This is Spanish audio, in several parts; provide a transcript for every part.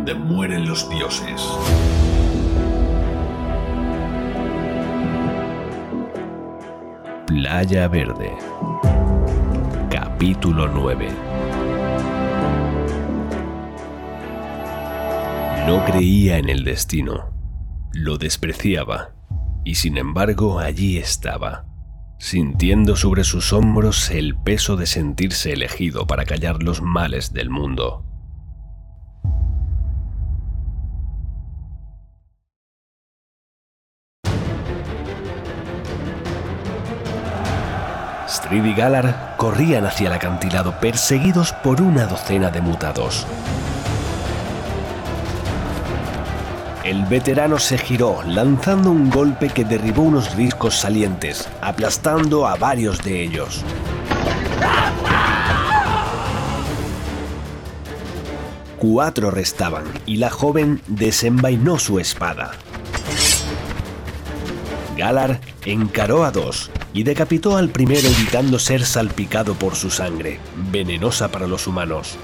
donde mueren los dioses. Playa Verde. Capítulo 9. No creía en el destino. Lo despreciaba. Y sin embargo allí estaba, sintiendo sobre sus hombros el peso de sentirse elegido para callar los males del mundo. Strid y Galar corrían hacia el acantilado perseguidos por una docena de mutados. El veterano se giró, lanzando un golpe que derribó unos riscos salientes, aplastando a varios de ellos. Cuatro restaban y la joven desenvainó su espada. Galar encaró a dos y decapitó al primero evitando ser salpicado por su sangre, venenosa para los humanos.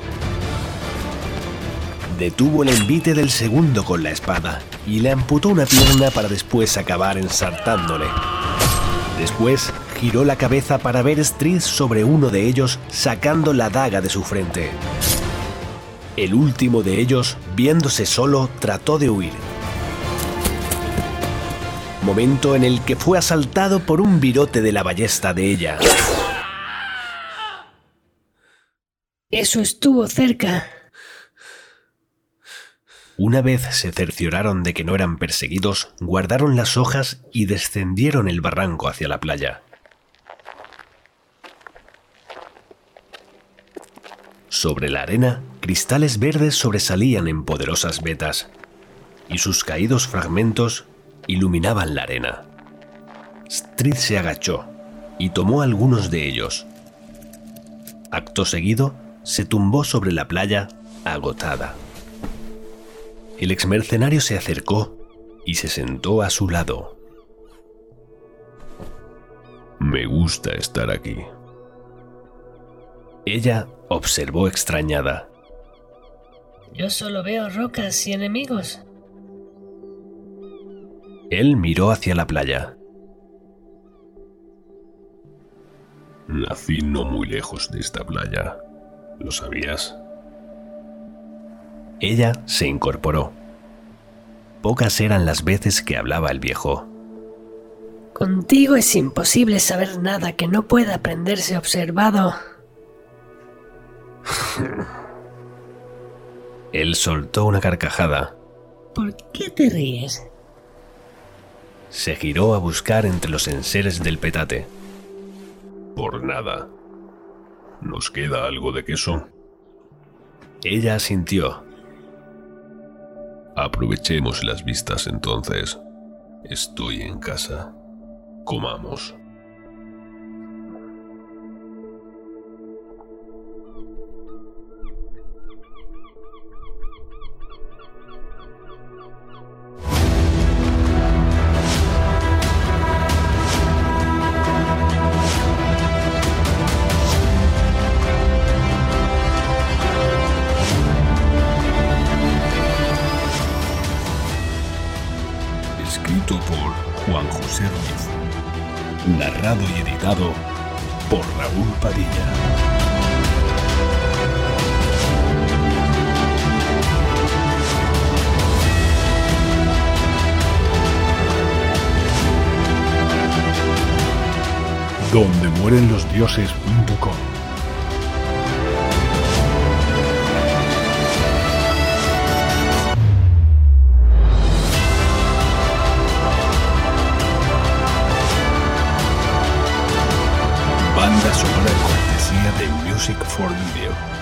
Detuvo el envite del segundo con la espada y le amputó una pierna para después acabar ensartándole. Después giró la cabeza para ver Strid sobre uno de ellos sacando la daga de su frente. El último de ellos, viéndose solo, trató de huir. Momento en el que fue asaltado por un virote de la ballesta de ella. Eso estuvo cerca. Una vez se cercioraron de que no eran perseguidos, guardaron las hojas y descendieron el barranco hacia la playa. Sobre la arena, cristales verdes sobresalían en poderosas vetas, y sus caídos fragmentos iluminaban la arena. Strid se agachó y tomó algunos de ellos. Acto seguido, se tumbó sobre la playa, agotada. El exmercenario se acercó y se sentó a su lado. Me gusta estar aquí. Ella observó extrañada. Yo solo veo rocas y enemigos. Él miró hacia la playa. Nací no muy lejos de esta playa. ¿Lo sabías? Ella se incorporó. Pocas eran las veces que hablaba el viejo. Contigo es imposible saber nada que no pueda aprenderse observado. Él soltó una carcajada. ¿Por qué te ríes? Se giró a buscar entre los enseres del petate. Por nada. ¿Nos queda algo de queso? Ella asintió. Aprovechemos las vistas entonces. Estoy en casa. Comamos. José Ruiz. Narrado y editado por Raúl Padilla. Donde mueren los dioses.com Banda sonora cortesía de Music for Video.